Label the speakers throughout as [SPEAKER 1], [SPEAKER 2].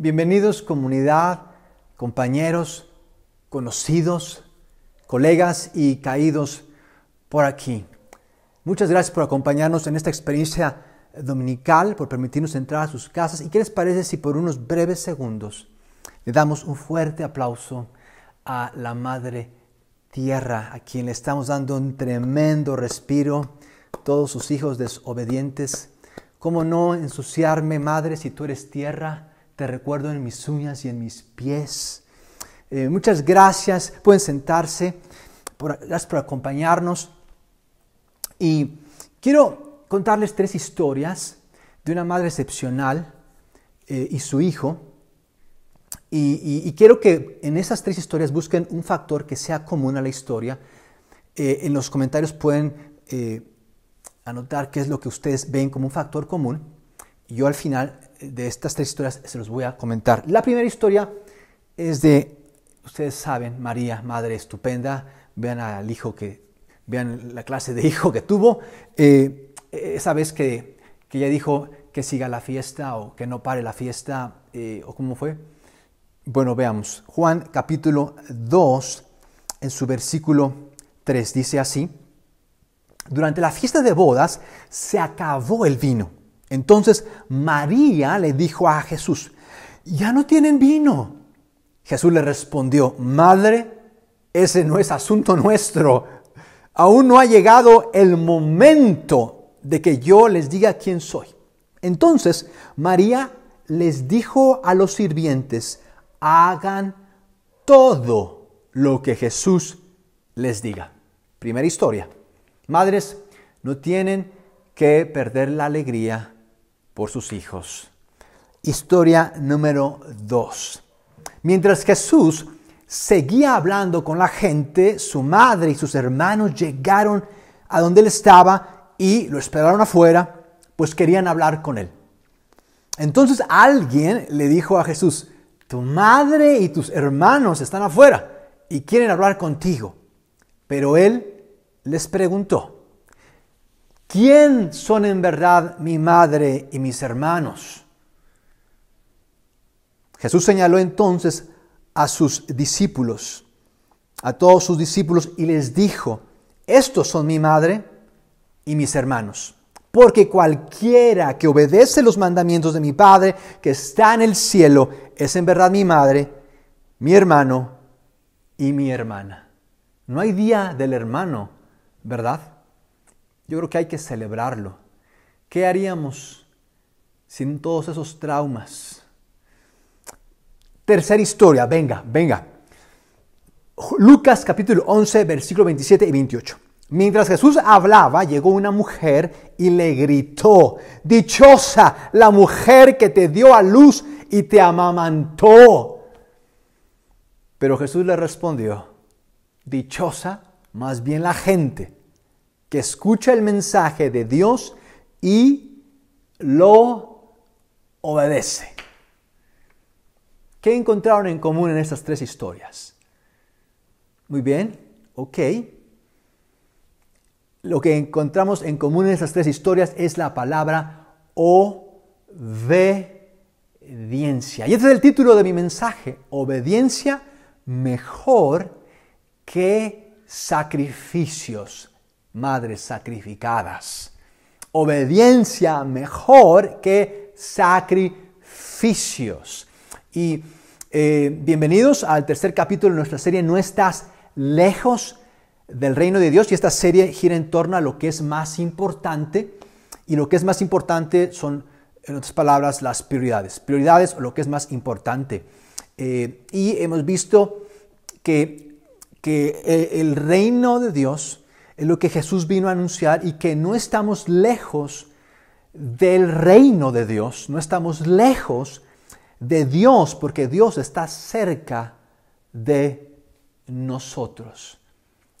[SPEAKER 1] Bienvenidos comunidad, compañeros, conocidos, colegas y caídos por aquí. Muchas gracias por acompañarnos en esta experiencia dominical, por permitirnos entrar a sus casas. ¿Y qué les parece si por unos breves segundos le damos un fuerte aplauso a la Madre Tierra, a quien le estamos dando un tremendo respiro, todos sus hijos desobedientes? ¿Cómo no ensuciarme, Madre, si tú eres tierra? Te recuerdo en mis uñas y en mis pies. Eh, muchas gracias. Pueden sentarse. gracias por acompañarnos. Y quiero contarles tres historias de una madre excepcional eh, y su hijo. Y, quiero que en esas tres historias busquen un factor que sea común a la historia. Eh, en los comentarios pueden anotar qué es lo que ustedes ven como un factor común. Yo al final de estas tres historias se los voy a comentar. La primera historia es de, ustedes saben, María, madre estupenda. Vean al hijo que, vean la clase de hijo que tuvo. Eh, esa vez que, que, ella dijo que siga la fiesta o que no pare la fiesta, eh, o cómo fue. Bueno, veamos. Juan capítulo 2, en su versículo 3, dice así. Durante la fiesta de bodas se acabó el vino. Entonces María le dijo a Jesús, ya no tienen vino. Jesús le respondió, Madre, ese no es asunto nuestro. Aún no ha llegado el momento de que yo les diga quién soy. Entonces María les dijo a los sirvientes, hagan todo lo que Jesús les diga. Primera historia. Madres no tienen que perder la alegría por sus hijos. Historia número dos. Mientras Jesús seguía hablando con la gente, su madre y sus hermanos llegaron a donde él estaba y lo esperaron afuera, pues querían hablar con él. Entonces alguien le dijo a Jesús, tu madre y tus hermanos están afuera y quieren hablar contigo. Pero él les preguntó, ¿quién son en verdad mi madre y mis hermanos? Jesús señaló entonces a sus discípulos, a todos sus discípulos, y les dijo, estos son mi madre y mis hermanos. Porque cualquiera que obedece los mandamientos de mi Padre que está en el cielo es en verdad mi madre, mi hermano y mi hermana. No hay día del hermano ¿verdad? Yo creo que hay que celebrarlo. ¿Qué haríamos sin todos esos traumas? Tercera historia, venga, venga. Lucas capítulo 11, versículo 27 y 28. Mientras Jesús hablaba, llegó una mujer y le gritó, Dichosa la mujer que te dio a luz y te amamantó. Pero Jesús le respondió, Dichosa más bien la gente que escucha el mensaje de Dios y lo obedece. ¿Qué encontraron en común en estas tres historias? Muy bien, ok. Lo que encontramos en común en estas tres historias es la palabra obediencia. Y este es el título de mi mensaje, obediencia mejor que sacrificios madres sacrificadas. Obediencia mejor que sacrificios. Y eh, bienvenidos al tercer capítulo de nuestra serie No estás lejos del reino de Dios. Y esta serie gira en torno a lo que es más importante. Y lo que es más importante son, en otras palabras, las prioridades. Prioridades o lo que es más importante. Eh, y hemos visto que, que eh, el reino de Dios lo que Jesús vino a anunciar y que no estamos lejos del reino de Dios, no estamos lejos de Dios porque Dios está cerca de nosotros.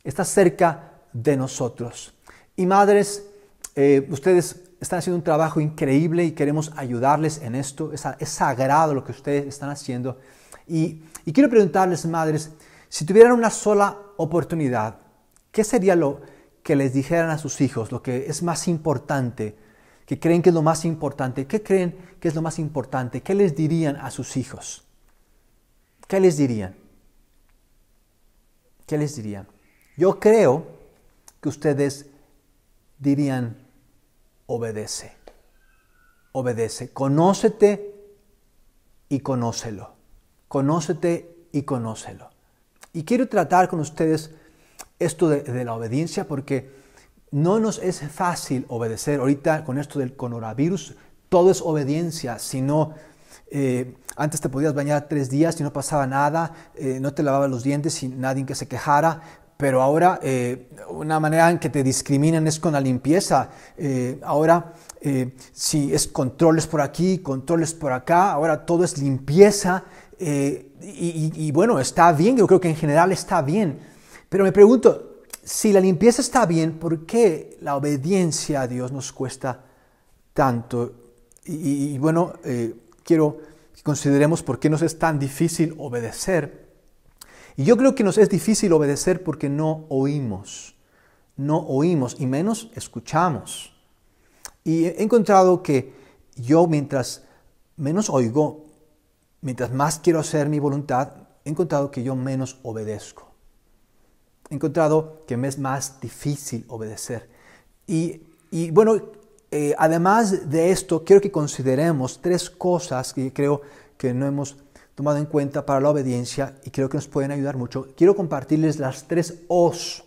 [SPEAKER 1] Está cerca de nosotros. Y madres, eh, ustedes están haciendo un trabajo increíble y queremos ayudarles en esto. Es, sagrado lo que ustedes están haciendo. Y, y quiero preguntarles, madres, si tuvieran una sola oportunidad ¿Qué sería lo que les dijeran a sus hijos, lo que es más importante que creen que es lo más importante. ¿Qué creen que es lo más importante? ¿Qué les dirían a sus hijos? ¿Qué les dirían? ¿Qué les dirían? Yo creo que ustedes dirían, obedece, obedece, conócete y conócelo, conócete y conócelo. Y quiero tratar con ustedes esto de, la obediencia porque no nos es fácil obedecer. Ahorita con esto del coronavirus, todo es obediencia, sino eh, antes te podías bañar tres días y no pasaba nada, eh, no te lavabas los dientes sin nadie que se quejara, pero ahora eh, una manera en que te discriminan es con la limpieza. ahora si es controles por aquí, controles por acá, ahora todo es limpieza y, bueno, está bien, yo creo que en general está bien, pero me pregunto, si la limpieza está bien, ¿por qué la obediencia a Dios nos cuesta tanto? Y, bueno, quiero que consideremos por qué nos es tan difícil obedecer. Y yo creo que nos es difícil obedecer porque no oímos, no oímos y menos escuchamos. Y he encontrado que yo mientras menos oigo, mientras más quiero hacer mi voluntad, he encontrado que yo menos obedezco. He encontrado que me es más difícil obedecer. Y, y bueno, eh, además de esto, quiero que consideremos tres cosas que creo que no hemos tomado en cuenta para la obediencia y creo que nos pueden ayudar mucho. Quiero compartirles las tres O's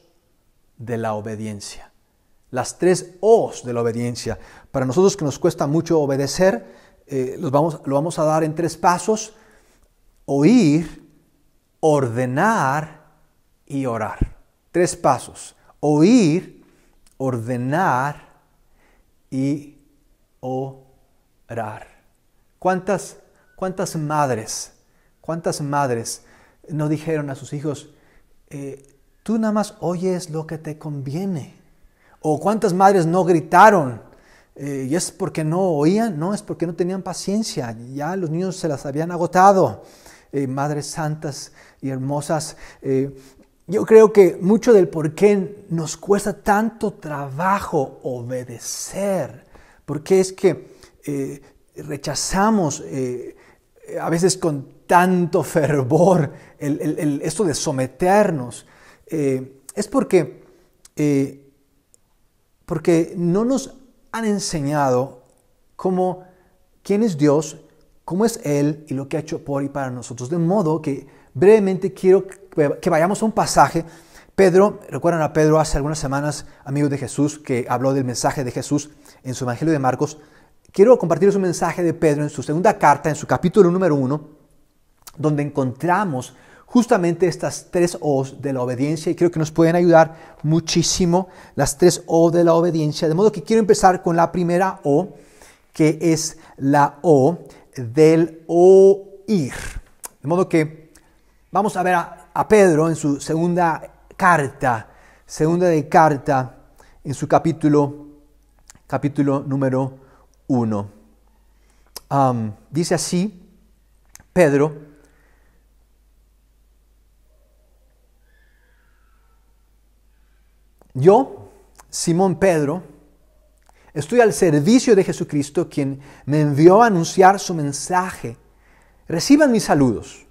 [SPEAKER 1] de la obediencia. Las tres O's de la obediencia. Para nosotros que nos cuesta mucho obedecer, eh, los vamos, lo vamos a dar en tres pasos. Oír, ordenar y orar. Tres pasos. Oír, ordenar y orar. ¿Cuántas, cuántas madres, cuántas madres no dijeron a sus hijos, eh, tú nada más oyes lo que te conviene? ¿O cuántas madres no gritaron? Eh, y es porque no oían, no, es porque no tenían paciencia, ya los niños se las habían agotado. Eh, madres santas y hermosas, yo creo que mucho del por qué nos cuesta tanto trabajo obedecer, porque es que eh, rechazamos eh, a veces con tanto fervor esto de someternos, eh, es porque, porque no nos han enseñado cómo, quién es Dios, cómo es Él y lo que ha hecho por y para nosotros. De modo que brevemente quiero que vayamos a un pasaje. Pedro, recuerdan a Pedro hace algunas semanas, amigo de Jesús, que habló del mensaje de Jesús en su Evangelio de Marcos. Quiero compartirles un mensaje de Pedro en su segunda carta, en su capítulo número uno, donde encontramos justamente estas tres O's de la obediencia y creo que nos pueden ayudar muchísimo las tres O de la obediencia. De modo que quiero empezar con la primera O, que es la O del oír. De modo que vamos a ver a, a Pedro en su segunda carta, segunda de carta, en su capítulo, capítulo número uno. dice así, Pedro, yo, Simón Pedro, estoy al servicio de Jesucristo, quien me envió a anunciar su mensaje. Reciban mis saludos.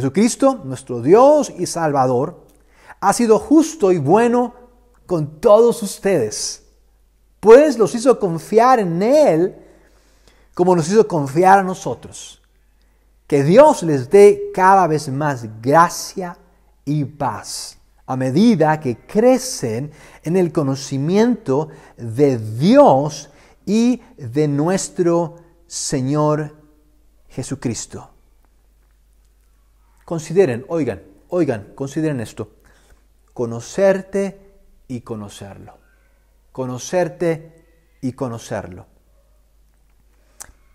[SPEAKER 1] Jesucristo, nuestro Dios y Salvador, ha sido justo y bueno con todos ustedes, pues los hizo confiar en Él como nos hizo confiar a nosotros. Que Dios les dé cada vez más gracia y paz a medida que crecen en el conocimiento de Dios y de nuestro Señor Jesucristo. Consideren, oigan, oigan, consideren esto. Conocerte y conocerlo. Conocerte y conocerlo.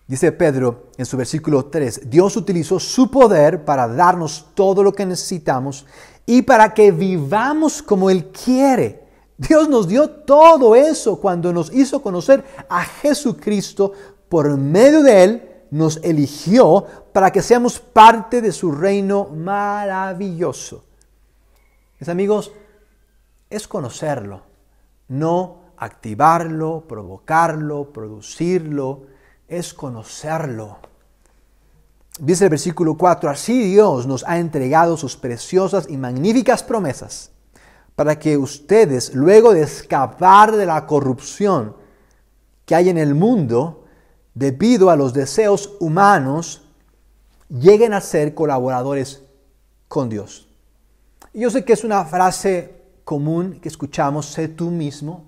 [SPEAKER 1] Dice Pedro en su versículo 3, Dios utilizó su poder para darnos todo lo que necesitamos y para que vivamos como Él quiere. Dios nos dio todo eso cuando nos hizo conocer a Jesucristo por medio de Él nos eligió para que seamos parte de su reino maravilloso. Mis amigos, es conocerlo, no activarlo, provocarlo, producirlo, es conocerlo. Dice el versículo 4, así Dios nos ha entregado sus preciosas y magníficas promesas para que ustedes, luego de escapar de la corrupción que hay en el mundo, debido a los deseos humanos, lleguen a ser colaboradores con Dios. yo sé que es una frase común que escuchamos, sé tú mismo,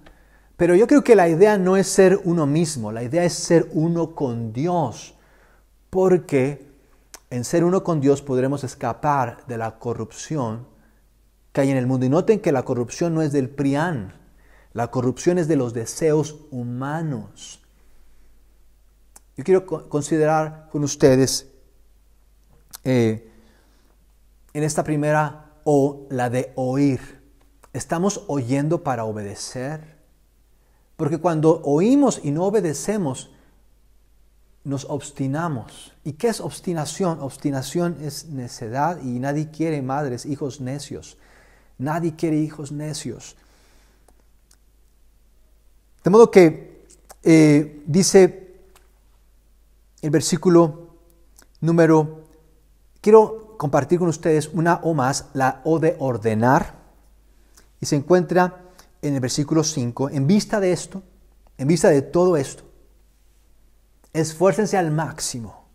[SPEAKER 1] pero yo creo que la idea no es ser uno mismo, la idea es ser uno con Dios, porque en ser uno con Dios podremos escapar de la corrupción que hay en el mundo. Y noten que la corrupción no es del prián, la corrupción es de los deseos humanos. Yo quiero considerar con ustedes eh, en esta primera O, la de oír. ¿Estamos oyendo para obedecer? Porque cuando oímos y no obedecemos, nos obstinamos. ¿Y qué es obstinación? Obstinación es necedad y nadie quiere madres, hijos necios. Nadie quiere hijos necios. De modo que eh, dice el versículo número, quiero compartir con ustedes una o más, la O de ordenar, y se encuentra en el versículo 5, en vista de esto, en vista de todo esto, esfuércense al máximo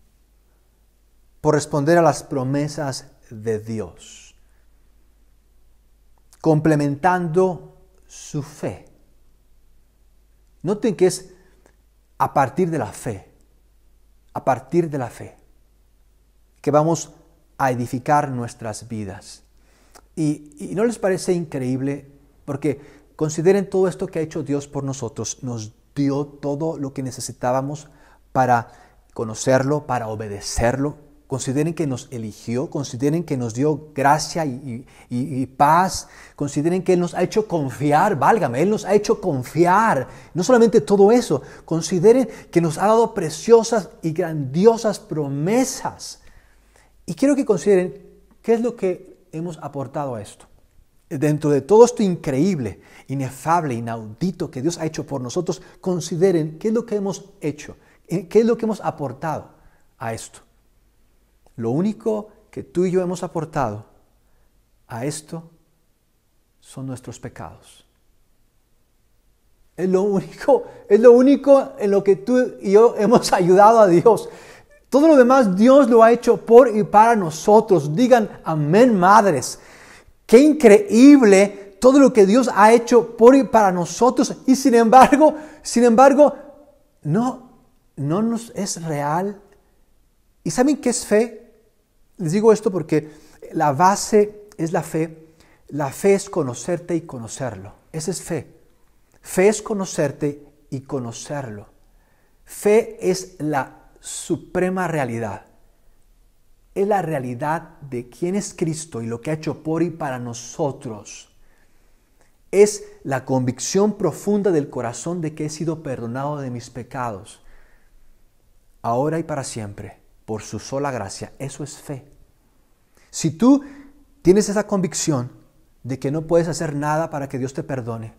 [SPEAKER 1] por responder a las promesas de Dios, complementando su fe. Noten que es a partir de la fe, a partir de la fe, que vamos a edificar nuestras vidas. Y, no les parece increíble, porque consideren todo esto que ha hecho Dios por nosotros, nos dio todo lo que necesitábamos para conocerlo, para obedecerlo, Consideren que nos eligió, consideren que nos dio gracia y, paz, consideren que Él nos ha hecho confiar, válgame, Él nos ha hecho confiar. No solamente todo eso, consideren que nos ha dado preciosas y grandiosas promesas. Y quiero que consideren qué es lo que hemos aportado a esto. Dentro de todo esto increíble, inefable, inaudito que Dios ha hecho por nosotros, consideren qué es lo que hemos hecho, qué es lo que hemos aportado a esto. Lo único que tú y yo hemos aportado a esto son nuestros pecados. Es lo único, es lo único en lo que tú y yo hemos ayudado a Dios. Todo lo demás Dios lo ha hecho por y para nosotros. Digan amén, madres. Qué increíble todo lo que Dios ha hecho por y para nosotros. Y sin embargo, sin embargo, no, no nos es real. ¿Y saben qué es fe? Les digo esto porque la base es la fe. La fe es conocerte y conocerlo. Esa es fe. Fe es conocerte y conocerlo. Fe es la suprema realidad. Es la realidad de quién es Cristo y lo que ha hecho por y para nosotros. Es la convicción profunda del corazón de que he sido perdonado de mis pecados, ahora y para siempre por su sola gracia. Eso es fe. Si tú tienes esa convicción de que no puedes hacer nada para que Dios te perdone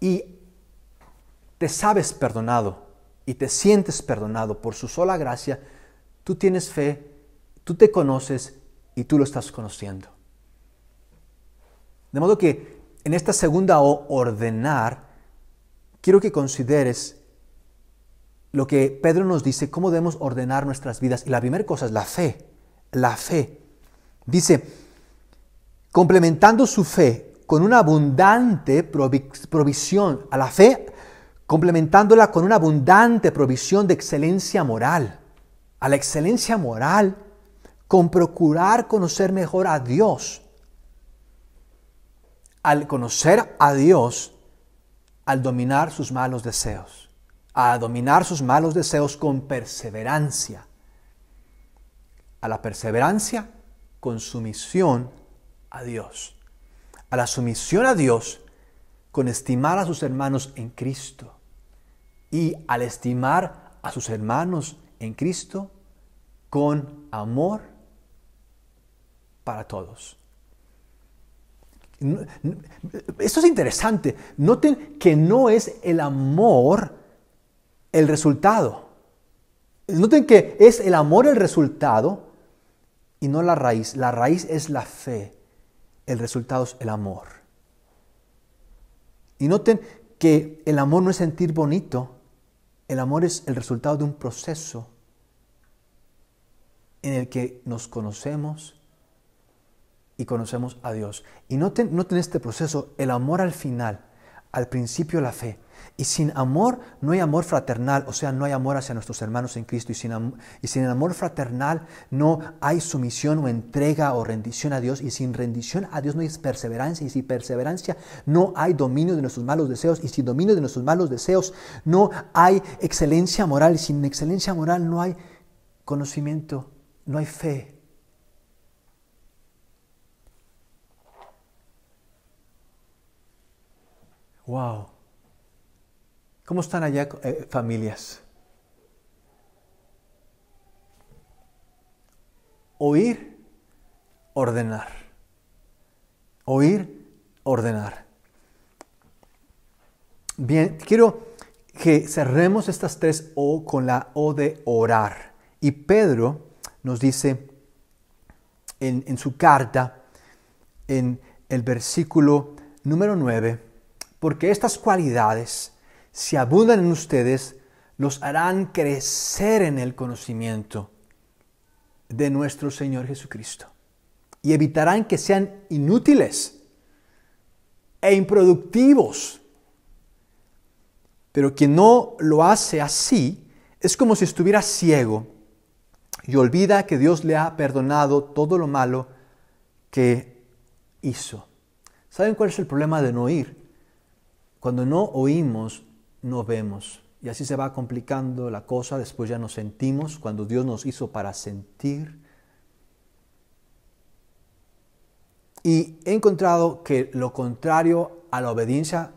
[SPEAKER 1] y te sabes perdonado y te sientes perdonado por su sola gracia, tú tienes fe, tú te conoces y tú lo estás conociendo. De modo que en esta segunda O, ordenar, quiero que consideres lo que Pedro nos dice, cómo debemos ordenar nuestras vidas. Y la primera cosa es la fe, la fe. Dice, complementando su fe con una abundante provisión, a la fe, complementándola con una abundante provisión de excelencia moral, a la excelencia moral, con procurar conocer mejor a Dios. Al conocer a Dios, al dominar sus malos deseos a dominar sus malos deseos con perseverancia. A la perseverancia con sumisión a Dios. A la sumisión a Dios con estimar a sus hermanos en Cristo. Y al estimar a sus hermanos en Cristo con amor para todos. Esto es interesante. Noten que no es el amor el resultado. Noten que es el amor el resultado y no la raíz. La raíz es la fe. El resultado es el amor. Y noten que el amor no es sentir bonito. El amor es el resultado de un proceso en el que nos conocemos y conocemos a Dios. Y noten, noten este proceso, el amor al final, al principio la fe. Y sin amor no hay amor fraternal, o sea, no hay amor hacia nuestros hermanos en Cristo. Y sin, y sin amor fraternal no hay sumisión o entrega o rendición a Dios. Y sin rendición a Dios no hay perseverancia. Y sin perseverancia no hay dominio de nuestros malos deseos. Y sin dominio de nuestros malos deseos no hay excelencia moral. Y sin excelencia moral no hay conocimiento, no hay fe. Wow. ¿Cómo están allá eh, familias? Oír, ordenar. Oír, ordenar. Bien, quiero que cerremos estas tres O con la O de orar. Y Pedro nos dice en, en su carta, en el versículo número 9, porque estas cualidades si abundan en ustedes, los harán crecer en el conocimiento de nuestro Señor Jesucristo. Y evitarán que sean inútiles e improductivos. Pero quien no lo hace así es como si estuviera ciego y olvida que Dios le ha perdonado todo lo malo que hizo. ¿Saben cuál es el problema de no oír? Cuando no oímos, no vemos. Y así se va complicando la cosa, después ya nos sentimos cuando Dios nos hizo para sentir. Y he encontrado que lo contrario a la obediencia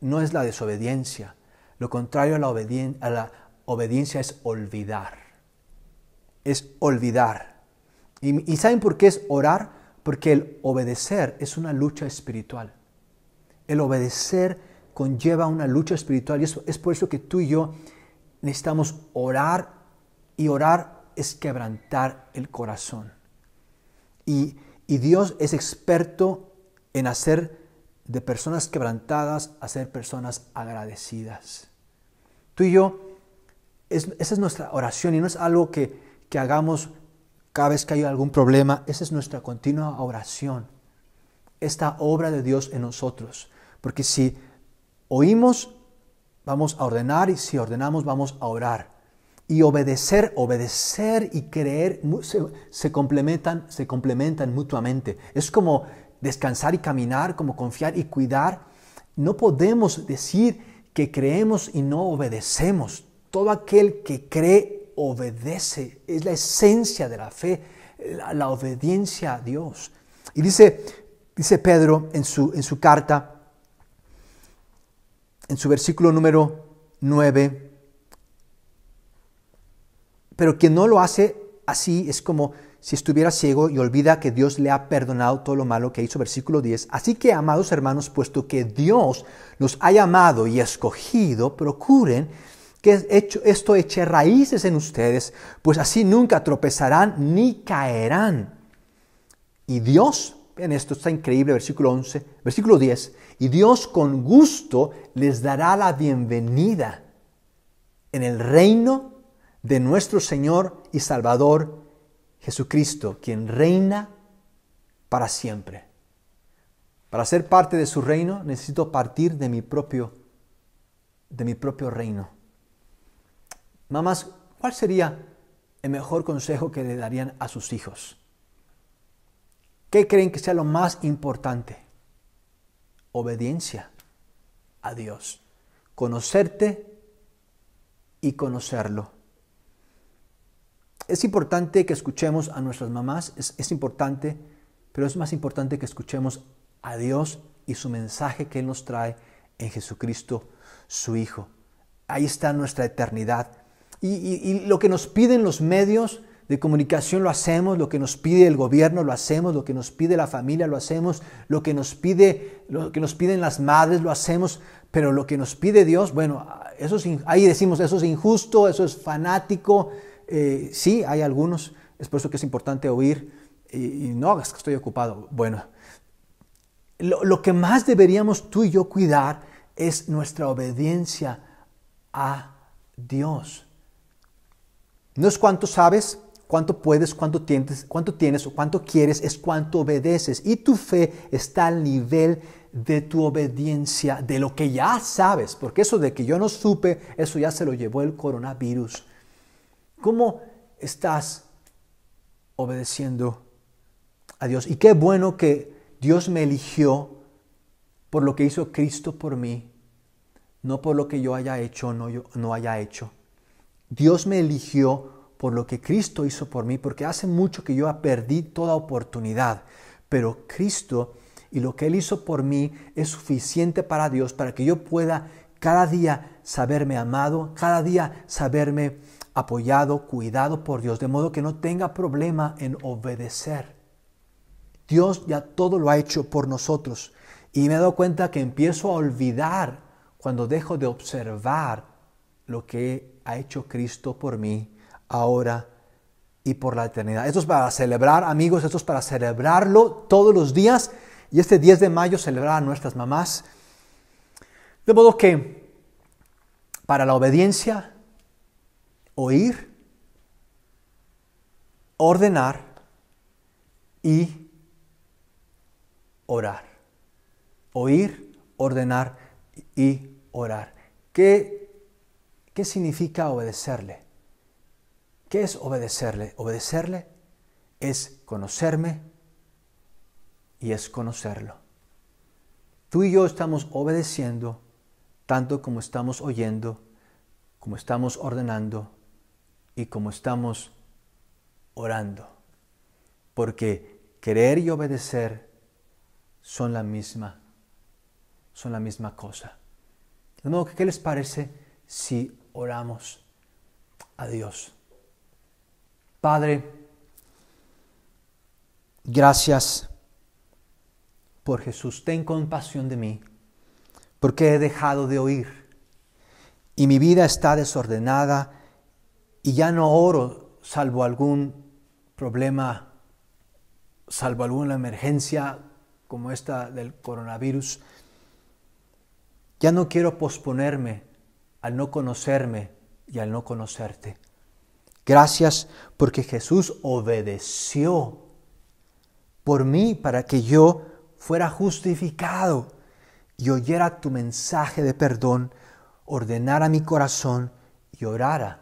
[SPEAKER 1] no es la desobediencia. Lo contrario a la, a la obediencia es olvidar. Es olvidar. Y, ¿Y saben por qué es orar? Porque el obedecer es una lucha espiritual. El obedecer conlleva una lucha espiritual y es por eso que tú y yo necesitamos orar y orar es quebrantar el corazón. Y, y Dios es experto en hacer de personas quebrantadas a ser personas agradecidas. Tú y yo, esa es nuestra oración y no es algo que, que hagamos cada vez que hay algún problema, esa es nuestra continua oración, esta obra de Dios en nosotros. Porque si Oímos, vamos a ordenar y si ordenamos, vamos a orar. Y obedecer, obedecer y creer se, complementan, se complementan mutuamente. Es como descansar y caminar, como confiar y cuidar. No podemos decir que creemos y no obedecemos. Todo aquel que cree obedece. Es la esencia de la fe, la, obediencia a Dios. Y dice, dice Pedro en su, en su carta, en su versículo número 9, pero quien no lo hace así es como si estuviera ciego y olvida que Dios le ha perdonado todo lo malo que hizo, versículo 10. Así que, amados hermanos, puesto que Dios los ha llamado y escogido, procuren que esto eche raíces en ustedes, pues así nunca tropezarán ni caerán. Y Dios, vean esto, está increíble, versículo 11, versículo 10, y Dios con gusto les dará la bienvenida en el reino de nuestro Señor y Salvador Jesucristo, quien reina para siempre. Para ser parte de su reino necesito partir de mi propio de mi propio reino. Mamás, ¿cuál sería el mejor consejo que le darían a sus hijos? ¿Qué creen que sea lo más importante? obediencia a Dios. Conocerte y conocerlo. Es importante que escuchemos a nuestras mamás, es, importante, pero es más importante que escuchemos a Dios y su mensaje que Él nos trae en Jesucristo, su Hijo. Ahí está nuestra eternidad. Y, y, lo que nos piden los medios de comunicación lo hacemos, lo que nos pide el gobierno lo hacemos, lo que nos pide la familia lo hacemos, lo que nos pide, lo que nos piden las madres lo hacemos, pero lo que nos pide Dios, bueno, eso es, ahí decimos eso es injusto, eso es fanático. Eh, sí, hay algunos, es por eso que es importante oír y, no, es que estoy ocupado. Bueno, lo, lo que más deberíamos tú y yo cuidar es nuestra obediencia a Dios. No es cuánto sabes, cuánto puedes, cuánto tienes, cuánto tienes o cuánto quieres, es cuánto obedeces. Y tu fe está al nivel de tu obediencia, de lo que ya sabes, porque eso de que yo no supe, eso ya se lo llevó el coronavirus. ¿Cómo estás obedeciendo a Dios? Y qué bueno que Dios me eligió por lo que hizo Cristo por mí, no por lo que yo haya hecho o no, no haya hecho. Dios me eligió por lo que Cristo hizo por mí, porque hace mucho que yo perdí toda oportunidad, pero Cristo y lo que Él hizo por mí es suficiente para Dios, para que yo pueda cada día saberme amado, cada día saberme apoyado, cuidado por Dios, de modo que no tenga problema en obedecer. Dios ya todo lo ha hecho por nosotros y me he dado cuenta que empiezo a olvidar cuando dejo de observar lo que ha hecho Cristo por mí ahora y por la eternidad. Esto es para celebrar, amigos, esto es para celebrarlo todos los días y este 10 de mayo celebrar a nuestras mamás. De modo que para la obediencia, oír, ordenar y orar. Oír, ordenar y orar. ¿Qué, qué significa obedecerle? ¿Qué es obedecerle? Obedecerle es conocerme y es conocerlo. Tú y yo estamos obedeciendo tanto como estamos oyendo, como estamos ordenando y como estamos orando. Porque querer y obedecer son la misma, son la misma cosa. De modo que, ¿qué les parece si oramos a Dios? Padre, gracias por Jesús. Ten compasión de mí, porque he dejado de oír y mi vida está desordenada y ya no oro salvo algún problema, salvo alguna emergencia como esta del coronavirus. Ya no quiero posponerme al no conocerme y al no conocerte. Gracias porque Jesús obedeció por mí para que yo fuera justificado y oyera tu mensaje de perdón, ordenara mi corazón y orara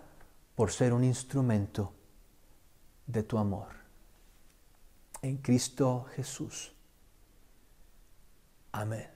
[SPEAKER 1] por ser un instrumento de tu amor. En Cristo Jesús. Amén.